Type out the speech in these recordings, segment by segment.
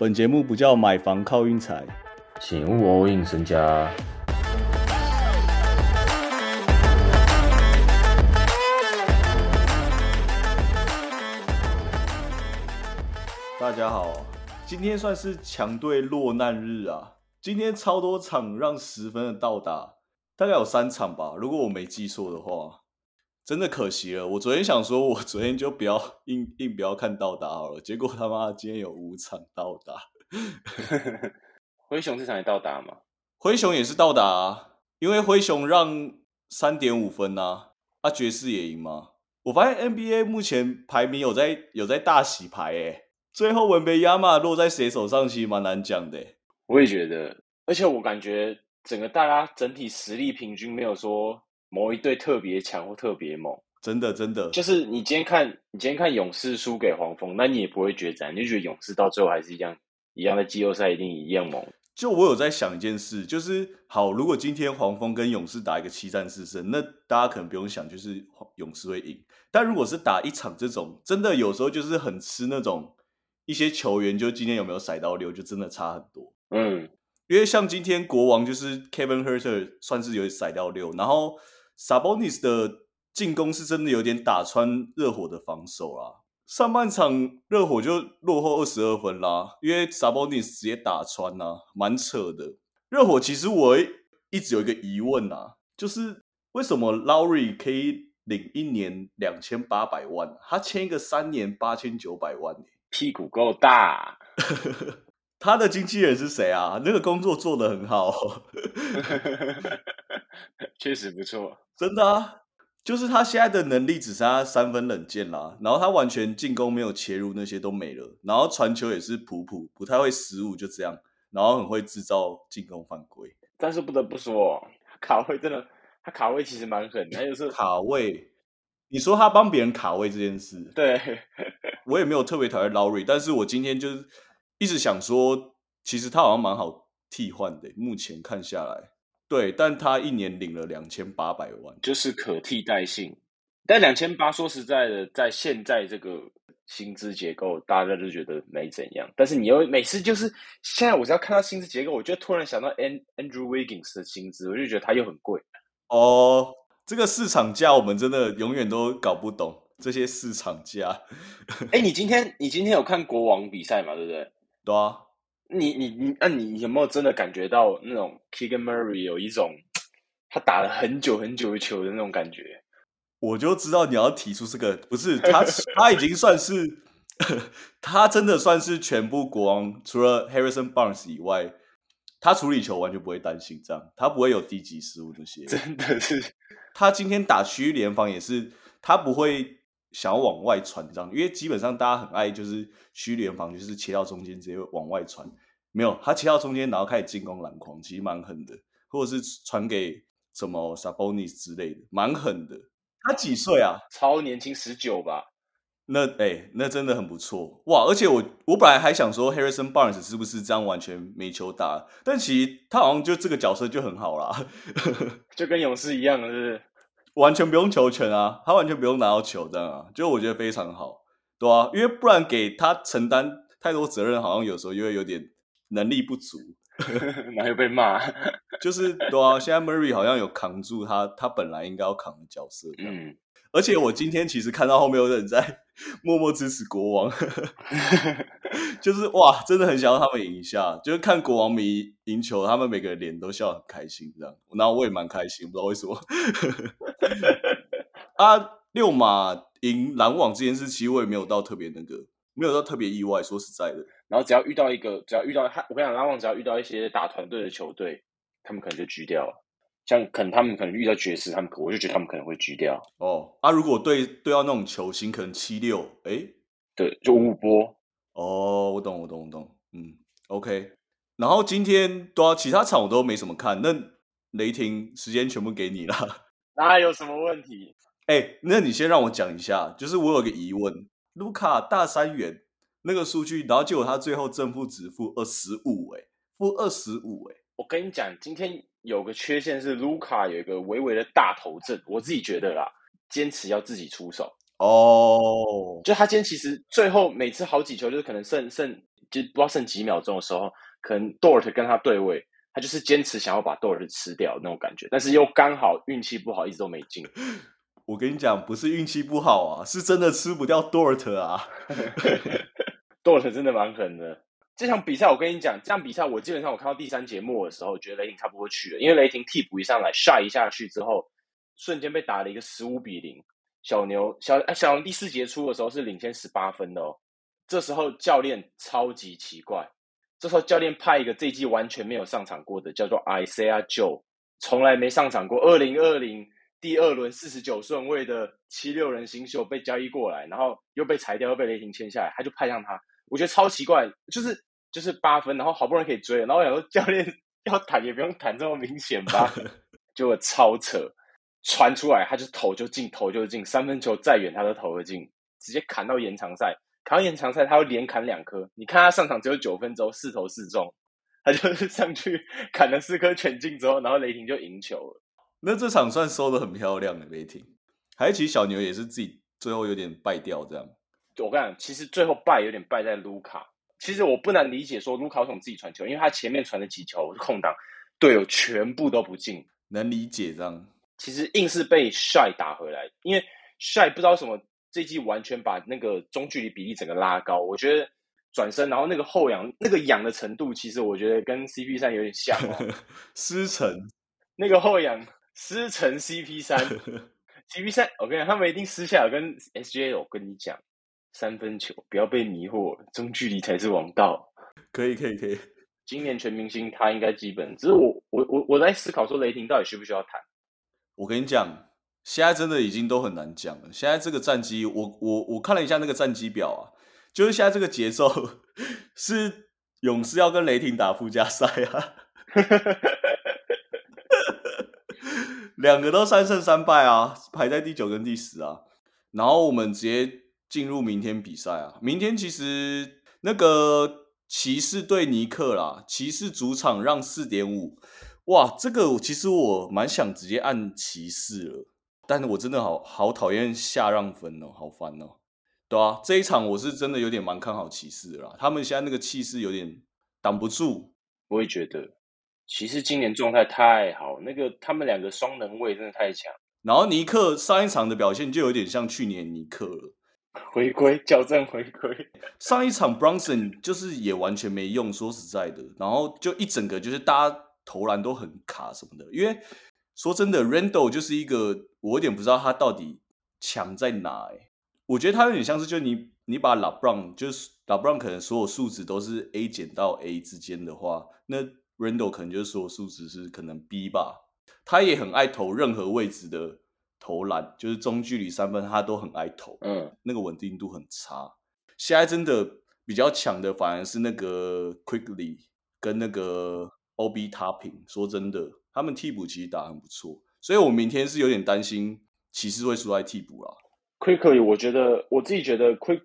本节目不叫买房靠运财，请勿 all in 身家。大家好，今天算是强队落难日啊！今天超多场让十分的到达，大概有三场吧，如果我没记错的话。真的可惜了，我昨天想说，我昨天就不要硬硬不要看到达好了，结果他妈今天有五场到达。灰熊这场也到达吗？灰熊也是到达，啊因为灰熊让三点五分呐，啊爵士也赢吗？我发现 NBA 目前排名有在有在大洗牌诶，最后文杯亚马落在谁手上其实蛮难讲的。我也觉得，而且我感觉整个大家整体实力平均没有说。某一队特别强或特别猛，真的真的，就是你今天看，你今天看勇士输给黄蜂，那你也不会觉得你就觉得勇士到最后还是一样，一样的季后赛一定一样猛。就我有在想一件事，就是好，如果今天黄蜂跟勇士打一个七战四胜，那大家可能不用想，就是勇士会赢。但如果是打一场这种，真的有时候就是很吃那种一些球员，就今天有没有甩到六，就真的差很多。嗯，因为像今天国王就是 Kevin Herter 算是有甩到六，然后。Sabonis 的进攻是真的有点打穿热火的防守啦。上半场热火就落后二十二分啦，因为 Sabonis 直接打穿啊，蛮扯的。热火其实我一直有一个疑问呐，就是为什么 Lowry 可以领一年两千八百万，他签一个三年八千九百万，屁股够大。他的经纪人是谁啊？那个工作做得很好，确实不错。真的啊，就是他现在的能力只剩下三分冷箭啦，然后他完全进攻没有切入那些都没了，然后传球也是普普，不太会失误，就这样，然后很会制造进攻犯规。但是不得不说，卡位真的，他卡位其实蛮狠，他就是卡位。你说他帮别人卡位这件事，对我也没有特别讨厌 Lowry，但是我今天就是一直想说，其实他好像蛮好替换的，目前看下来。对，但他一年领了两千八百万，就是可替代性。但两千八，说实在的，在现在这个薪资结构，大家就觉得没怎样。但是你又每次就是现在，我只要看到薪资结构，我就突然想到 An Andrew Wiggins 的薪资，我就觉得他又很贵。哦，这个市场价我们真的永远都搞不懂这些市场价。哎，你今天你今天有看国王比赛吗？对不对？对啊。你你你，那你有没有真的感觉到那种 Keegan Murray 有一种他打了很久很久的球的那种感觉？我就知道你要提出这个，不是他他已经算是 他真的算是全部国王除了 Harrison Barnes 以外，他处理球完全不会担心这样，他不会有低级失误这些。真的是，他今天打区域联防也是，他不会想要往外传这样，因为基本上大家很爱就是区域联防，就是切到中间直接往外传。没有，他切到中间，然后开始进攻篮筐，其实蛮狠的，或者是传给什么 Sabonis 之类的，蛮狠的。他几岁啊？超年轻，十九吧。那哎，那真的很不错哇！而且我我本来还想说 Harrison Barnes 是不是这样完全没球打，但其实他好像就这个角色就很好啦，就跟勇士一样，是不是？完全不用球权啊，他完全不用拿到球这样啊，就我觉得非常好，对啊，因为不然给他承担太多责任，好像有时候又会有点。能力不足，哪有被骂？就是对啊，现在 Murray 好像有扛住他，他本来应该要扛的角色。嗯，而且我今天其实看到后面有人在 默默支持国王，就是哇，真的很想要他们赢一下。就是看国王迷赢球，他们每个人脸都笑很开心，这样，然后我也蛮开心，不知道为什么。啊，六马赢篮网这件事，其实我也没有到特别那个，没有到特别意外。说实在的。然后只要遇到一个，只要遇到他，我跟你讲，篮网只要遇到一些打团队的球队，他们可能就狙掉了。像可能他们可能遇到爵士，他们我就觉得他们可能会狙掉。哦，啊，如果对对到那种球星，可能七六，哎，对，就五波。哦，我懂，我懂，我懂。嗯，OK。然后今天多其他场我都没什么看，那雷霆时间全部给你了。那有什么问题？哎，那你先让我讲一下，就是我有个疑问，卢卡大三元。那个数据，然后结果他最后正负值负二十五，哎，负二十五，哎，我跟你讲，今天有个缺陷是卢卡有一个微微的大头症，我自己觉得啦，坚持要自己出手哦，就他今天其实最后每次好几球就是可能剩剩就不知道剩几秒钟的时候，可能 Dort 跟他对位，他就是坚持想要把 Dort 吃掉那种感觉，但是又刚好运气不好，一直都没进。我跟你讲，不是运气不好啊，是真的吃不掉 Dort 啊。Dort 真的蛮狠的。这场比赛我跟你讲，这场比赛我基本上我看到第三节末的时候，觉得雷霆差不多去了，因为雷霆替补一上来下一下去之后，瞬间被打了一个十五比零。小牛小哎小牛第四节初的时候是领先十八分的哦，这时候教练超级奇怪，这时候教练派一个这一季完全没有上场过的，叫做 Isaiah Joe，从来没上场过，二零二零第二轮四十九顺位的七六人新秀被交易过来，然后又被裁掉，又被雷霆签下来，他就派上他，我觉得超奇怪，就是就是八分，然后好不容易可以追了，然后我想说教练 要弹也不用弹这么明显吧，结果超扯。传出来，他就投就进，投就进，三分球再远他都投得进，直接砍到延长赛，砍到延长赛他会连砍两颗。你看他上场只有九分钟，四投四中，他就是上去 砍了四颗全进之后，然后雷霆就赢球了。那这场算收的很漂亮的雷霆，还其实小牛也是自己最后有点败掉这样。我跟你讲，其实最后败有点败在卢卡。其实我不难理解说卢卡为什么自己传球，因为他前面传的几球空档，队友全部都不进，能理解这样。其实硬是被 Shy 打回来，因为 Shy 不知道什么这季完全把那个中距离比例整个拉高。我觉得转身，然后那个后仰那个仰的程度，其实我觉得跟 CP 三有点像哦。师承那个后仰师承 CP 三，CP 三，我跟你讲，他们一定私下有跟 SJ 我跟你讲，三分球不要被迷惑，中距离才是王道。可以可以可以。今年全明星他应该基本，只是我我我我在思考说雷霆到底需不需要谈。我跟你讲，现在真的已经都很难讲了。现在这个战绩，我我我看了一下那个战绩表啊，就是现在这个节奏是勇士要跟雷霆打附加赛啊，两个都三胜三败啊，排在第九跟第十啊。然后我们直接进入明天比赛啊，明天其实那个骑士对尼克啦，骑士主场让四点五。哇，这个其实我蛮想直接按骑士了，但是我真的好好讨厌下让分哦，好烦哦。对啊，这一场我是真的有点蛮看好骑士的啦，他们现在那个气势有点挡不住。我也觉得，骑士今年状态太好，那个他们两个双能位真的太强。然后尼克上一场的表现就有点像去年尼克了，回归矫正回归。上一场 Bronson 就是也完全没用，说实在的，然后就一整个就是大家。投篮都很卡什么的，因为说真的，Randall 就是一个我有点不知道他到底强在哪哎，我觉得他有点像是就你你把 LeBron 就是 LeBron 可能所有数值都是 A 减到 A 之间的话，那 Randall 可能就是所有数值是可能 B 吧。他也很爱投任何位置的投篮，就是中距离三分他都很爱投，嗯，那个稳定度很差。现在真的比较强的反而是那个 Quickly 跟那个。O B 他平，说真的，他们替补其实打很不错，所以我明天是有点担心骑士会输在替补啦。Quickly，我觉得我自己觉得 Quick，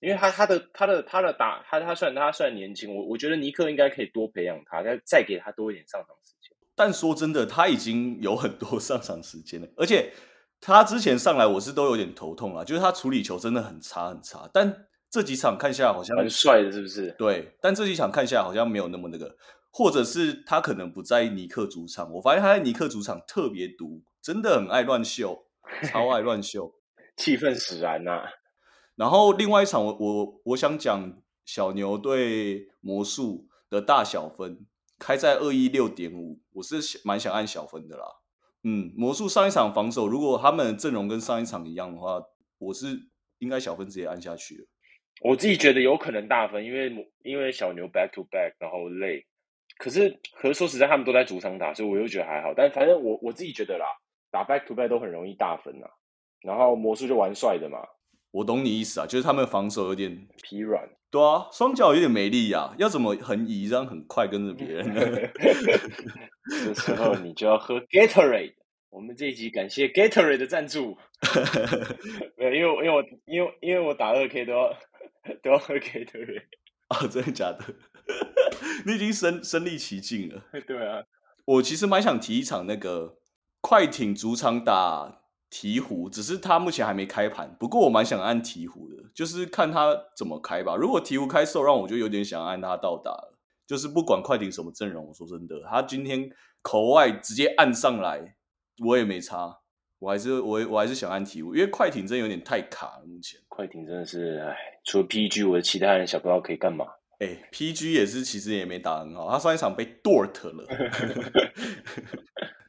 因为他他的他的他的打他他虽然他虽然年轻，我我觉得尼克应该可以多培养他，再再给他多一点上场时间。但说真的，他已经有很多上场时间了，而且他之前上来我是都有点头痛啊，就是他处理球真的很差很差。但这几场看下来好像很帅的，是不是？对，但这几场看下来好像没有那么那个。或者是他可能不在尼克主场，我发现他在尼克主场特别毒，真的很爱乱秀，超爱乱秀，气氛使然呐、啊。然后另外一场，我我我想讲小牛对魔术的大小分开在二一六点五，我是蛮想按小分的啦。嗯，魔术上一场防守，如果他们阵容跟上一场一样的话，我是应该小分直接按下去了。我自己觉得有可能大分，因为因为小牛 back to back，然后累。可是，可是说实在，他们都在主场打，所以我又觉得还好。但反正我我自己觉得啦，打 back to back 都很容易大分呐。然后魔术就玩帅的嘛。我懂你意思啊，就是他们防守有点疲软。对啊，双脚有点没力啊，要怎么横移这样很快跟着别人呢？这时候你就要喝 Gatorade。我们这一集感谢 Gatorade 的赞助。没有，因为因为我因为因为我打二 K 都要 都要喝 Gatorade。哦，真的假的？你已经身身临其境了。对啊，我其实蛮想提一场那个快艇主场打鹈鹕，只是他目前还没开盘。不过我蛮想按鹈鹕的，就是看他怎么开吧。如果鹈鹕开售让，我就有点想按他到达了。就是不管快艇什么阵容，我说真的，他今天口外直接按上来，我也没差。我还是我我还是想按鹈鹕，因为快艇真有点太卡了。目前快艇真的是，哎，除了 PG，我的其他人想不到可以干嘛。哎，PG 也是，其实也没打很好。他上一场被 Dort 了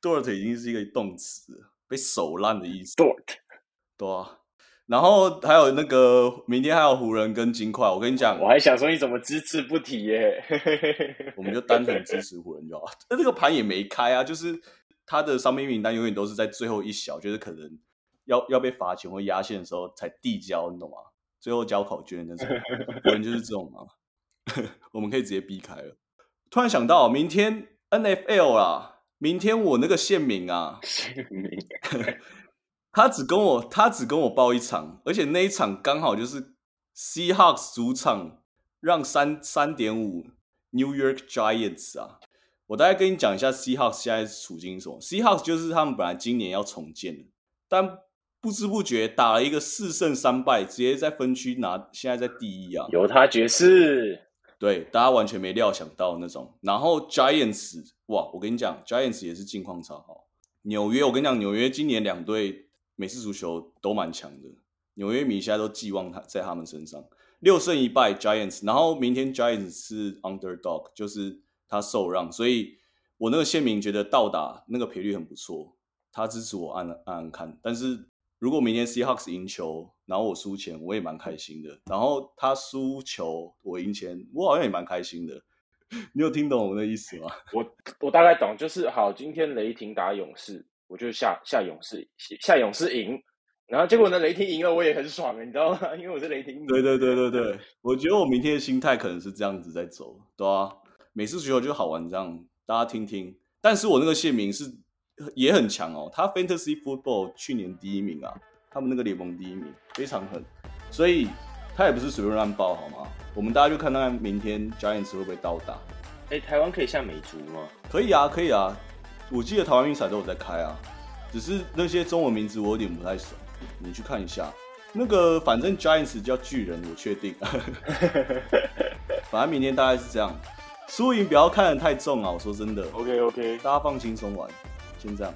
，Dort 已经是一个动词，被手烂的意思。Dort，对啊。然后还有那个明天还有湖人跟金块，我跟你讲，我还想说你怎么只字不提耶？我们就单纯支持湖人就好。那这个盘也没开啊，就是他的伤兵名单永远都是在最后一小，就是可能要要被罚钱或压线的时候才递交，你懂吗？最后交考卷那种，湖人就是这种嘛。我们可以直接避开了。突然想到，明天 N F L 啦，明天我那个县民啊，县民，他只跟我他只跟我报一场，而且那一场刚好就是 Seahawks 主场让三三点五 New York Giants 啊。我大概跟你讲一下 Seahawks 现在处境是什么。Seahawks 就是他们本来今年要重建的，但不知不觉打了一个四胜三败，直接在分区拿现在在第一啊，犹他爵士。对，大家完全没料想到那种。然后 Giants，哇，我跟你讲，Giants 也是近况超好。纽约，我跟你讲，纽约今年两队美式足球都蛮强的。纽约米现在都寄望他在他们身上，六胜一败 Giants。然后明天 Giants 是 Underdog，就是他受让，所以我那个县民觉得到达那个赔率很不错，他支持我按按按看，但是。如果明天 Seahawks 赢球，然后我输钱，我也蛮开心的。然后他输球，我赢钱，我好像也蛮开心的。你有听懂我的意思吗？我我大概懂，就是好，今天雷霆打勇士，我就下下勇士，下勇士赢。然后结果呢，雷霆赢了，我也很爽，你知道吗？因为我是雷霆。对对对对对，我觉得我明天的心态可能是这样子在走，对啊，每次足球就好玩这样，大家听听。但是我那个县名是。也很强哦，他 Fantasy Football 去年第一名啊，他们那个联盟第一名，非常狠，所以他也不是随便乱报好吗？我们大家就看看明天 Giants 会不会到达。哎，台湾可以下美足吗？可以啊，可以啊，我记得台湾运彩都有在开啊，只是那些中文名字我有点不太熟，你去看一下。那个反正 Giants 叫巨人，我确定。反正明天大概是这样，输赢不要看得太重啊，我说真的。OK OK，大家放轻松玩。进账。